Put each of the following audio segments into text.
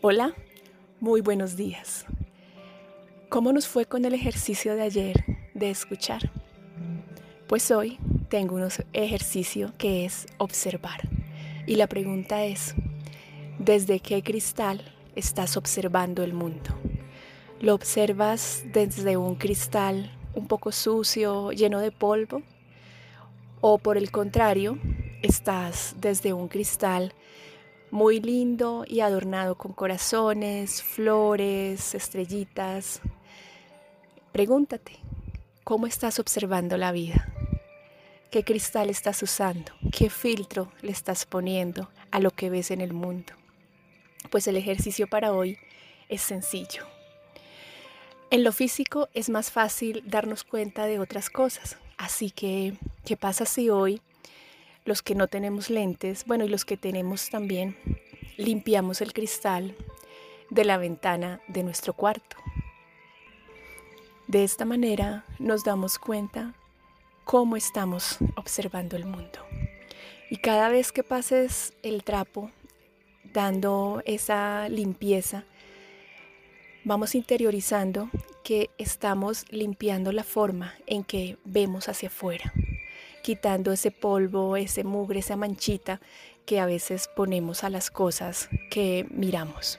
Hola, muy buenos días. ¿Cómo nos fue con el ejercicio de ayer de escuchar? Pues hoy tengo un ejercicio que es observar. Y la pregunta es, ¿desde qué cristal estás observando el mundo? ¿Lo observas desde un cristal un poco sucio, lleno de polvo? ¿O por el contrario, estás desde un cristal muy lindo y adornado con corazones, flores, estrellitas. Pregúntate, ¿cómo estás observando la vida? ¿Qué cristal estás usando? ¿Qué filtro le estás poniendo a lo que ves en el mundo? Pues el ejercicio para hoy es sencillo. En lo físico es más fácil darnos cuenta de otras cosas, así que, ¿qué pasa si hoy los que no tenemos lentes, bueno, y los que tenemos también, limpiamos el cristal de la ventana de nuestro cuarto. De esta manera nos damos cuenta cómo estamos observando el mundo. Y cada vez que pases el trapo dando esa limpieza, vamos interiorizando que estamos limpiando la forma en que vemos hacia afuera quitando ese polvo, ese mugre, esa manchita que a veces ponemos a las cosas que miramos.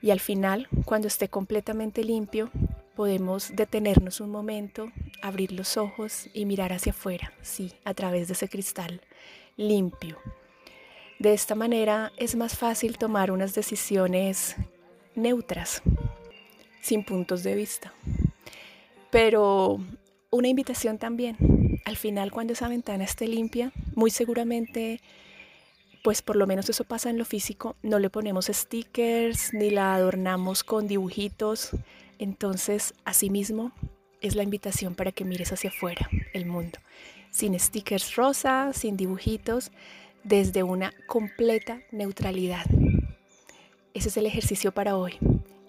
Y al final, cuando esté completamente limpio, podemos detenernos un momento, abrir los ojos y mirar hacia afuera, sí, a través de ese cristal limpio. De esta manera es más fácil tomar unas decisiones neutras, sin puntos de vista. Pero una invitación también al final cuando esa ventana esté limpia, muy seguramente, pues por lo menos eso pasa en lo físico, no le ponemos stickers ni la adornamos con dibujitos. Entonces, asimismo, es la invitación para que mires hacia afuera el mundo, sin stickers rosa, sin dibujitos, desde una completa neutralidad. Ese es el ejercicio para hoy.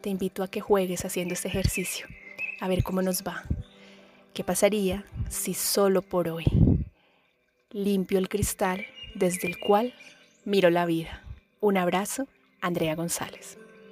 Te invito a que juegues haciendo este ejercicio, a ver cómo nos va. ¿Qué pasaría si solo por hoy limpio el cristal desde el cual miro la vida? Un abrazo, Andrea González.